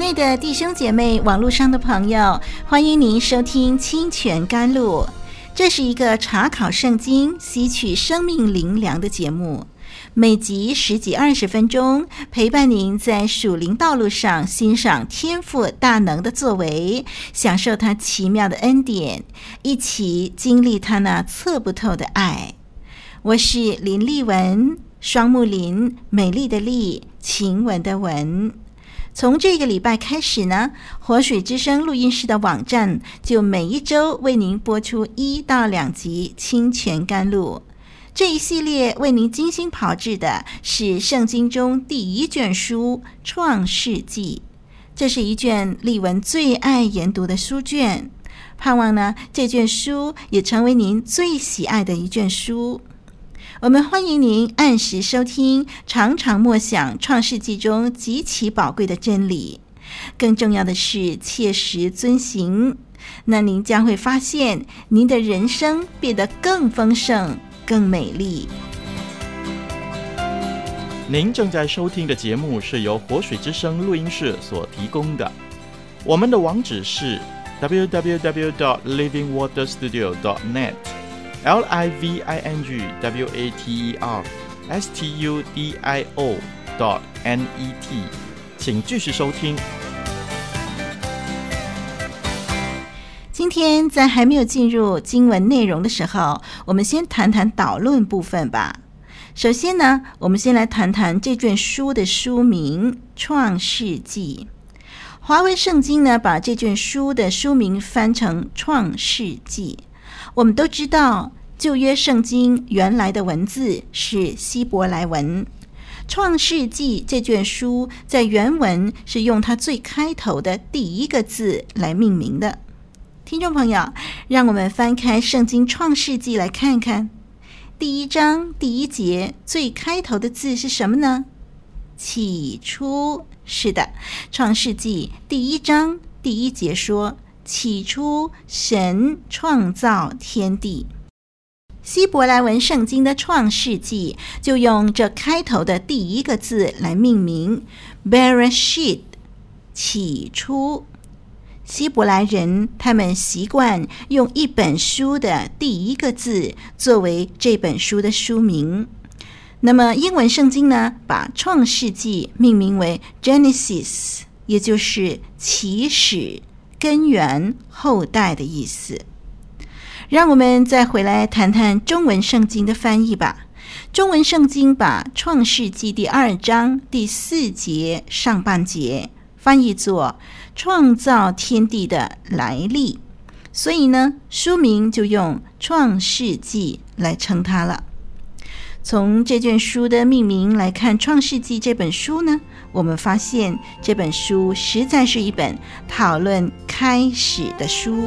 内的弟兄姐妹，网络上的朋友，欢迎您收听《清泉甘露》。这是一个查考圣经、吸取生命灵粮的节目，每集十几二十分钟，陪伴您在属灵道路上欣赏天赋大能的作为，享受他奇妙的恩典，一起经历他那测不透的爱。我是林丽文，双木林，美丽的丽，晴雯的雯。从这个礼拜开始呢，活水之声录音室的网站就每一周为您播出一到两集《清泉甘露》这一系列，为您精心炮制的是圣经中第一卷书《创世纪》。这是一卷丽文最爱研读的书卷，盼望呢这卷书也成为您最喜爱的一卷书。我们欢迎您按时收听，常常默想《创世纪》中极其宝贵的真理。更重要的是，切实遵行，那您将会发现，您的人生变得更丰盛、更美丽。您正在收听的节目是由活水之声录音室所提供的。我们的网址是 www.livingwaterstudio.net。L I V I N G W A T E R S T U D I O dot N E T，请继续收听。今天在还没有进入经文内容的时候，我们先谈谈导论部分吧。首先呢，我们先来谈谈这卷书的书名《创世纪》。华为圣经呢，把这卷书的书名翻成《创世纪》。我们都知道，旧约圣经原来的文字是希伯来文，《创世纪》这卷书在原文是用它最开头的第一个字来命名的。听众朋友，让我们翻开圣经《创世纪》来看看，第一章第一节最开头的字是什么呢？起初，是的，《创世纪》第一章第一节说。起初，神创造天地。希伯来文圣经的《创世纪》就用这开头的第一个字来命名，Bereshit，起初。希伯来人他们习惯用一本书的第一个字作为这本书的书名。那么英文圣经呢，把《创世纪》命名为 Genesis，也就是起始。根源后代的意思，让我们再回来谈谈中文圣经的翻译吧。中文圣经把《创世纪》第二章第四节上半节翻译作“创造天地的来历”，所以呢，书名就用《创世纪》来称它了。从这卷书的命名来看，《创世纪》这本书呢，我们发现这本书实在是一本讨论开始的书。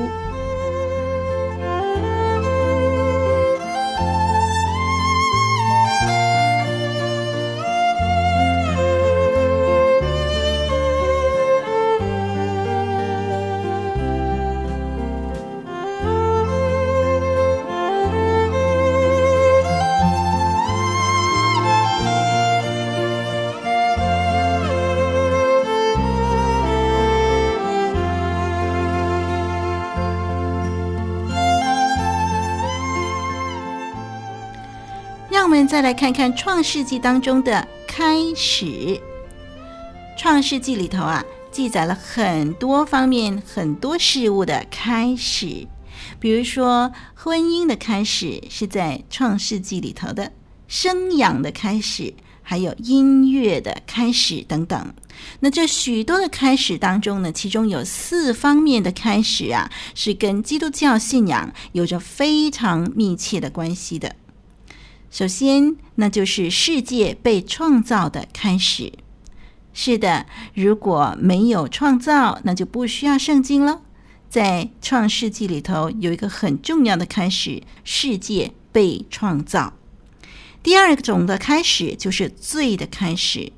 再来看看《创世纪》当中的开始，《创世纪》里头啊，记载了很多方面、很多事物的开始。比如说，婚姻的开始是在《创世纪》里头的，生养的开始，还有音乐的开始等等。那这许多的开始当中呢，其中有四方面的开始啊，是跟基督教信仰有着非常密切的关系的。首先，那就是世界被创造的开始。是的，如果没有创造，那就不需要圣经了。在创世纪里头有一个很重要的开始，世界被创造。第二种的开始就是罪的开始。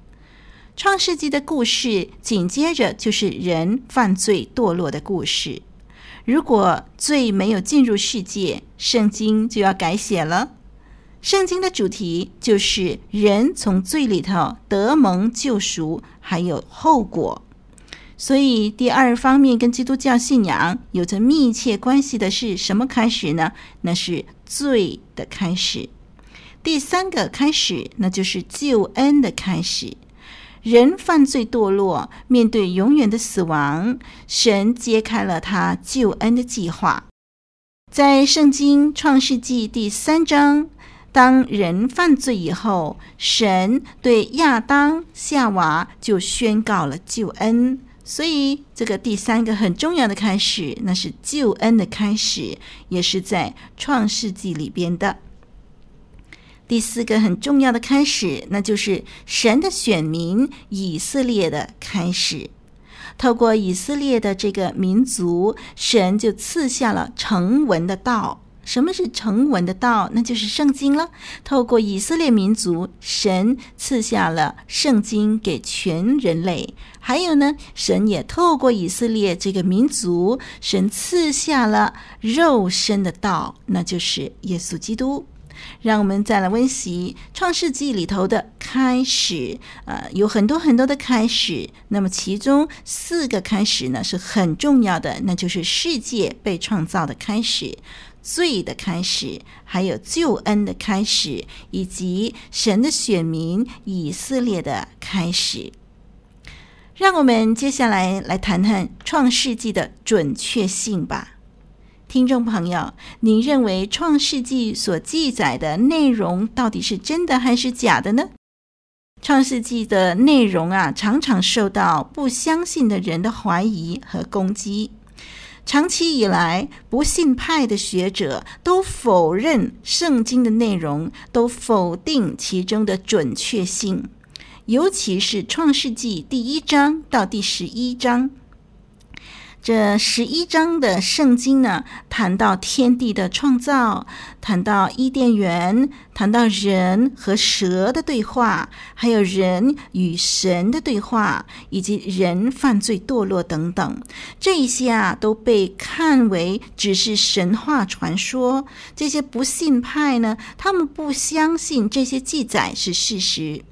创世纪的故事紧接着就是人犯罪堕落的故事。如果罪没有进入世界，圣经就要改写了。圣经的主题就是人从罪里头得蒙救赎，还有后果。所以，第二方面跟基督教信仰有着密切关系的是什么开始呢？那是罪的开始。第三个开始，那就是救恩的开始。人犯罪堕落，面对永远的死亡，神揭开了他救恩的计划。在圣经创世纪第三章，当人犯罪以后，神对亚当、夏娃就宣告了救恩。所以，这个第三个很重要的开始，那是救恩的开始，也是在创世纪里边的。第四个很重要的开始，那就是神的选民以色列的开始。透过以色列的这个民族，神就赐下了成文的道。什么是成文的道？那就是圣经了。透过以色列民族，神赐下了圣经给全人类。还有呢，神也透过以色列这个民族，神赐下了肉身的道，那就是耶稣基督。让我们再来温习创世纪里头的开始。呃，有很多很多的开始。那么其中四个开始呢是很重要的，那就是世界被创造的开始。罪的开始，还有救恩的开始，以及神的选民以色列的开始。让我们接下来来谈谈创世纪的准确性吧，听众朋友，您认为创世纪所记载的内容到底是真的还是假的呢？创世纪的内容啊，常常受到不相信的人的怀疑和攻击。长期以来，不信派的学者都否认圣经的内容，都否定其中的准确性，尤其是创世纪第一章到第十一章。这十一章的圣经呢，谈到天地的创造，谈到伊甸园，谈到人和蛇的对话，还有人与神的对话，以及人犯罪堕落等等。这一些啊，都被看为只是神话传说。这些不信派呢，他们不相信这些记载是事实。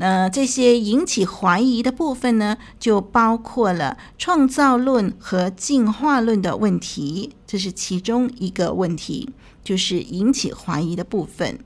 那这些引起怀疑的部分呢，就包括了创造论和进化论的问题，这是其中一个问题，就是引起怀疑的部分。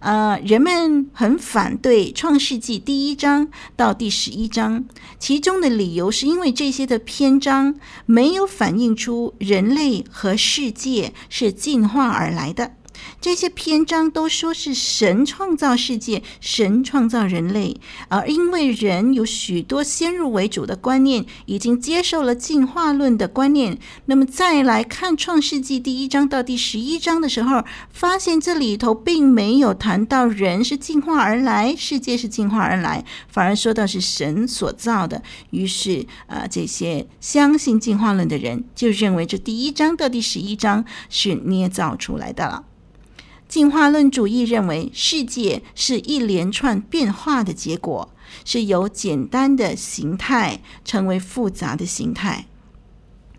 呃，人们很反对创世纪第一章到第十一章，其中的理由是因为这些的篇章没有反映出人类和世界是进化而来的。这些篇章都说是神创造世界，神创造人类，而因为人有许多先入为主的观念，已经接受了进化论的观念，那么再来看创世纪第一章到第十一章的时候，发现这里头并没有谈到人是进化而来，世界是进化而来，反而说到是神所造的。于是，啊、这些相信进化论的人就认为这第一章到第十一章是捏造出来的了。进化论主义认为，世界是一连串变化的结果，是由简单的形态成为复杂的形态。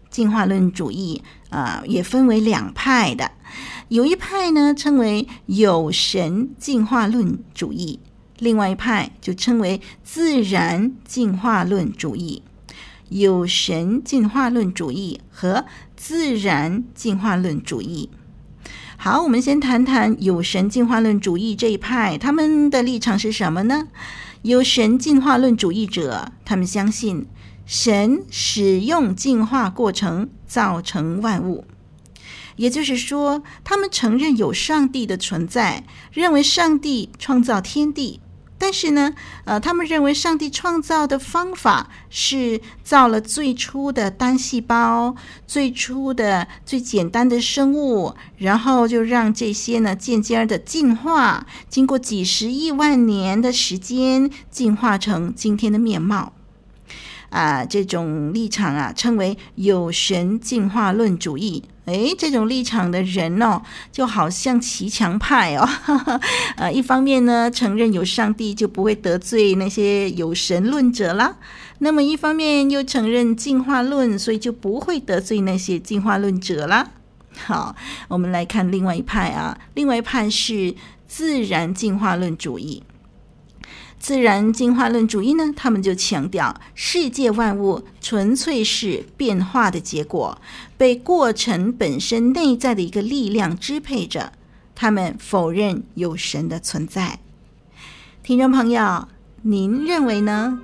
进化论主义啊、也分为两派的，有一派呢称为有神进化论主义，另外一派就称为自然进化论主义。有神进化论主义和自然进化论主义。好，我们先谈谈有神进化论主义这一派，他们的立场是什么呢？有神进化论主义者，他们相信神使用进化过程造成万物，也就是说，他们承认有上帝的存在，认为上帝创造天地，但是呢，呃，他们认为上帝创造的方法是造了最初的单细胞、最初的最简单的生物，然后就让这些呢渐渐的进化，经过几十亿万年的时间，进化成今天的面貌。啊，这种立场啊，称为有神进化论主义。诶，这种立场的人哦，就好像骑墙派哦。呃，一方面呢，承认有上帝就不会得罪那些有神论者啦；那么一方面又承认进化论，所以就不会得罪那些进化论者啦。好，我们来看另外一派啊，另外一派是自然进化论主义。自然进化论主义呢，他们就强调世界万物纯粹是变化的结果，被过程本身内在的一个力量支配着。他们否认有神的存在。听众朋友，您认为呢？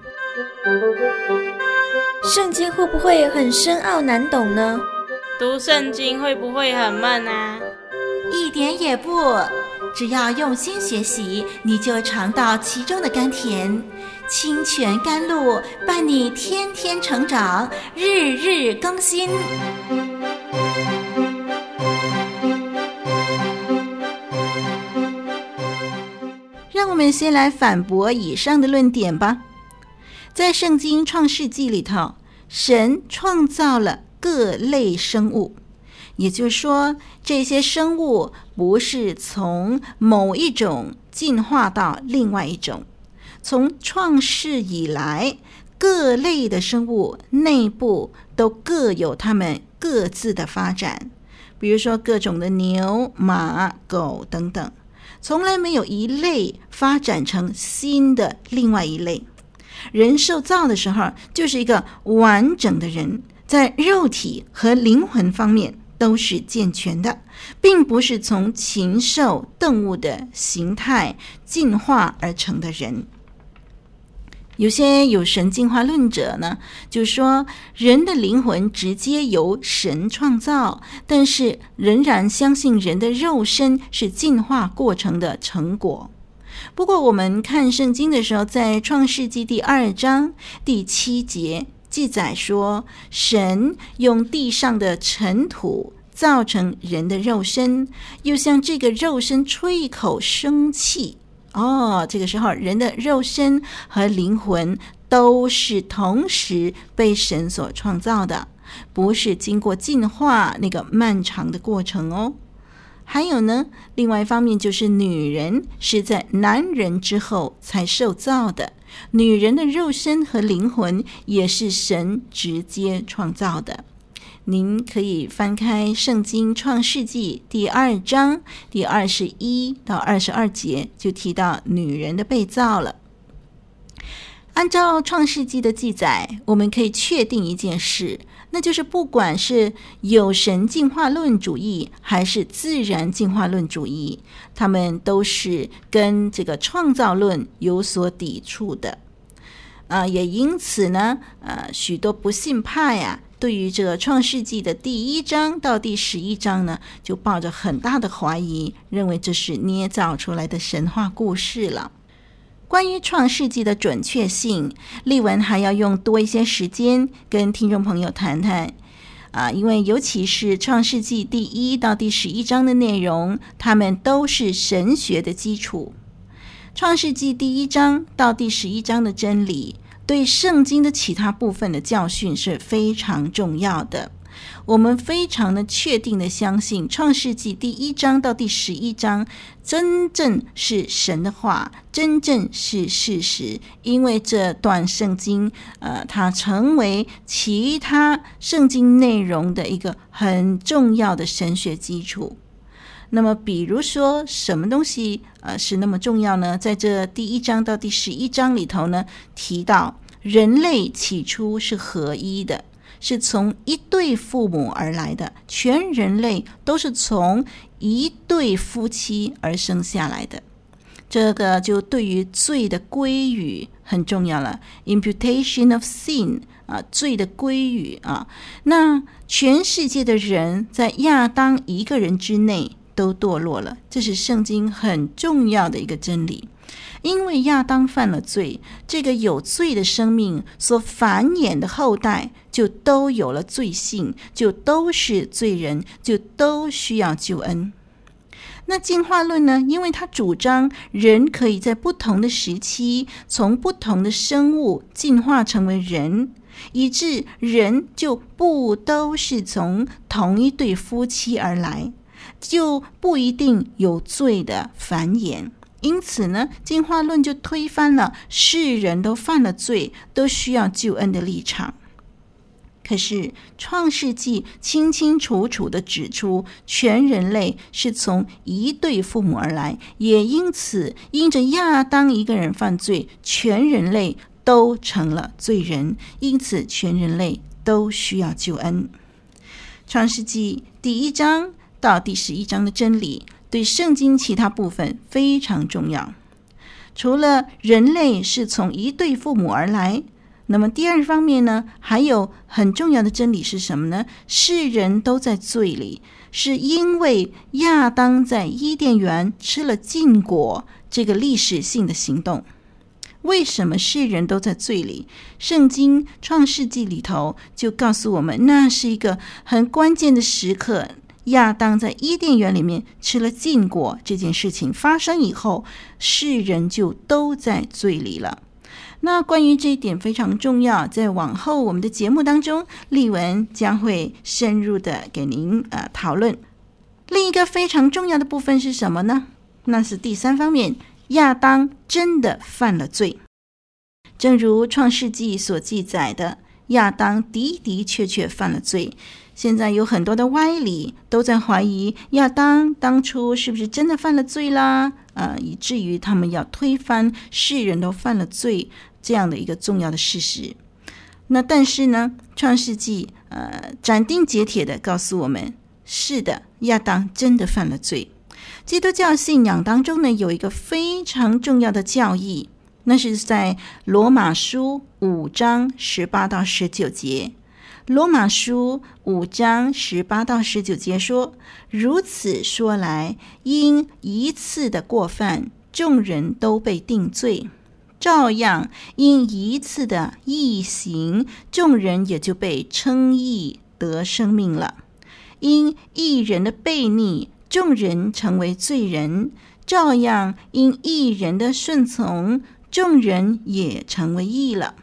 圣经会不会很深奥难懂呢？读圣经会不会很闷啊？一点也不。只要用心学习，你就尝到其中的甘甜。清泉甘露伴你天天成长，日日更新。让我们先来反驳以上的论点吧。在圣经创世纪里头，神创造了各类生物。也就是说，这些生物不是从某一种进化到另外一种。从创世以来，各类的生物内部都各有它们各自的发展。比如说，各种的牛、马、狗等等，从来没有一类发展成新的另外一类。人受造的时候，就是一个完整的人，在肉体和灵魂方面。都是健全的，并不是从禽兽动物的形态进化而成的人。有些有神进化论者呢，就说人的灵魂直接由神创造，但是仍然相信人的肉身是进化过程的成果。不过，我们看圣经的时候，在创世纪第二章第七节。记载说，神用地上的尘土造成人的肉身，又向这个肉身吹一口生气。哦，这个时候，人的肉身和灵魂都是同时被神所创造的，不是经过进化那个漫长的过程哦。还有呢，另外一方面就是女人是在男人之后才受造的。女人的肉身和灵魂也是神直接创造的。您可以翻开《圣经·创世纪》第二章第二十一到二十二节，就提到女人的被造了。按照《创世纪》的记载，我们可以确定一件事，那就是不管是有神进化论主义还是自然进化论主义，他们都是跟这个创造论有所抵触的。啊、也因此呢，呃，许多不信派啊，对于这个《创世纪》的第一章到第十一章呢，就抱着很大的怀疑，认为这是捏造出来的神话故事了。关于创世纪的准确性，丽文还要用多一些时间跟听众朋友谈谈啊，因为尤其是创世纪第一到第十一章的内容，它们都是神学的基础。创世纪第一章到第十一章的真理，对圣经的其他部分的教训是非常重要的。我们非常的确定的相信，《创世纪》第一章到第十一章真正是神的话，真正是事实。因为这段圣经，呃，它成为其他圣经内容的一个很重要的神学基础。那么，比如说什么东西，呃，是那么重要呢？在这第一章到第十一章里头呢，提到人类起初是合一的。是从一对父母而来的，全人类都是从一对夫妻而生下来的。这个就对于罪的归于很重要了，imputation of sin 啊，罪的归于啊。那全世界的人在亚当一个人之内都堕落了，这是圣经很重要的一个真理。因为亚当犯了罪，这个有罪的生命所繁衍的后代就都有了罪性，就都是罪人，就都需要救恩。那进化论呢？因为它主张人可以在不同的时期从不同的生物进化成为人，以致人就不都是从同一对夫妻而来，就不一定有罪的繁衍。因此呢，进化论就推翻了世人都犯了罪，都需要救恩的立场。可是《创世纪》清清楚楚地指出，全人类是从一对父母而来，也因此因着亚当一个人犯罪，全人类都成了罪人，因此全人类都需要救恩。《创世纪》第一章到第十一章的真理，对圣经其他部分非常重要。除了人类是从一对父母而来。那么第二方面呢，还有很重要的真理是什么呢？世人都在罪里，是因为亚当在伊甸园吃了禁果这个历史性的行动。为什么世人都在罪里？圣经创世纪里头就告诉我们，那是一个很关键的时刻。亚当在伊甸园里面吃了禁果这件事情发生以后，世人就都在罪里了。那关于这一点非常重要，在往后我们的节目当中，丽文将会深入的给您呃讨论。另一个非常重要的部分是什么呢？那是第三方面，亚当真的犯了罪，正如创世纪所记载的，亚当的的确确犯了罪。现在有很多的歪理都在怀疑亚当当初是不是真的犯了罪啦？呃，以至于他们要推翻世人都犯了罪这样的一个重要的事实。那但是呢，《创世纪》呃斩钉截铁地告诉我们：是的，亚当真的犯了罪。基督教信仰当中呢，有一个非常重要的教义，那是在罗马书五章十八到十九节。罗马书五章十八到十九节说：“如此说来，因一次的过犯，众人都被定罪；照样，因一次的异行，众人也就被称义得生命了。因一人的悖逆，众人成为罪人；照样，因一人的顺从，众人也成为义了。”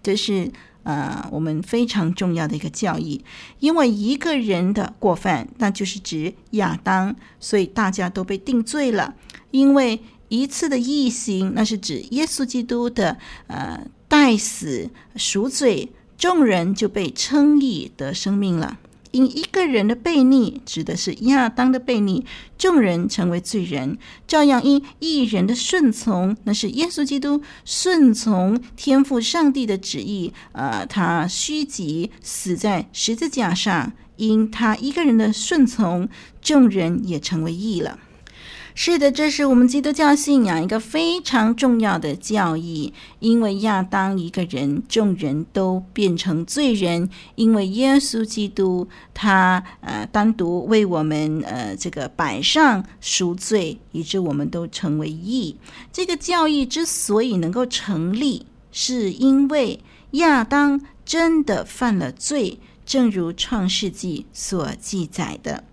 这是。呃，我们非常重要的一个教义，因为一个人的过犯，那就是指亚当，所以大家都被定罪了。因为一次的义行，那是指耶稣基督的呃代死赎罪，众人就被称义得生命了。因一个人的悖逆，指的是亚当的悖逆，众人成为罪人；照样因一人的顺从，那是耶稣基督顺从天父上帝的旨意，呃，他虚极死在十字架上，因他一个人的顺从，众人也成为义了。是的，这是我们基督教信仰一个非常重要的教义。因为亚当一个人，众人都变成罪人；因为耶稣基督他呃单独为我们呃这个摆上赎罪，以致我们都成为义。这个教义之所以能够成立，是因为亚当真的犯了罪，正如创世纪所记载的。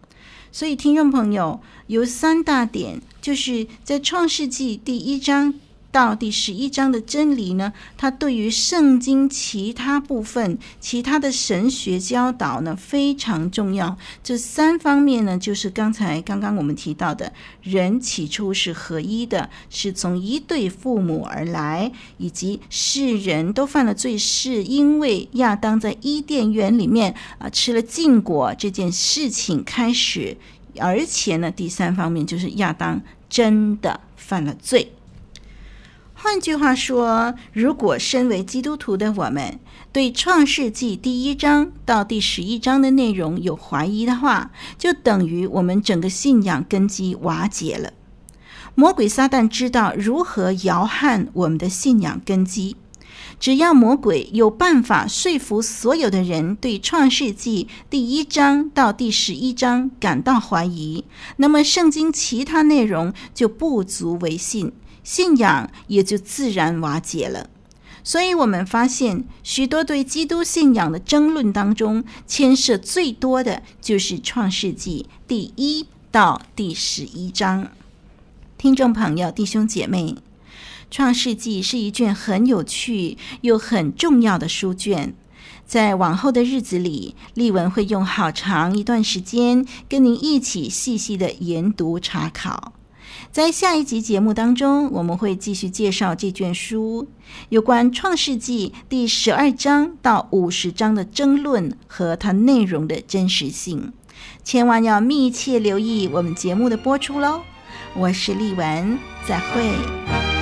所以，听众朋友，有三大点，就是在《创世纪》第一章到第十一章的真理呢，它对于圣经其他部分、其他的神学教导呢非常重要。这三方面呢，就是刚才刚刚我们提到的，人起初是合一的，是从一对父母而来，以及世人都犯了罪，是因为亚当在伊甸园里面啊吃了禁果这件事情开始。而且呢，第三方面就是亚当真的犯了罪。换句话说，如果身为基督徒的我们对创世纪第一章到第十一章的内容有怀疑的话，就等于我们整个信仰根基瓦解了。魔鬼撒旦知道如何摇撼我们的信仰根基。只要魔鬼有办法说服所有的人对创世纪第一章到第十一章感到怀疑，那么圣经其他内容就不足为信，信仰也就自然瓦解了。所以，我们发现许多对基督信仰的争论当中，牵涉最多的就是《创世纪》第一到第十一章。听众朋友、弟兄姐妹，《创世纪》是一卷很有趣又很重要的书卷。在往后的日子里，丽文会用好长一段时间跟您一起细细的研读查考。在下一集节目当中，我们会继续介绍这卷书有关《创世纪》第十二章到五十章的争论和它内容的真实性。千万要密切留意我们节目的播出喽！我是丽文，再会。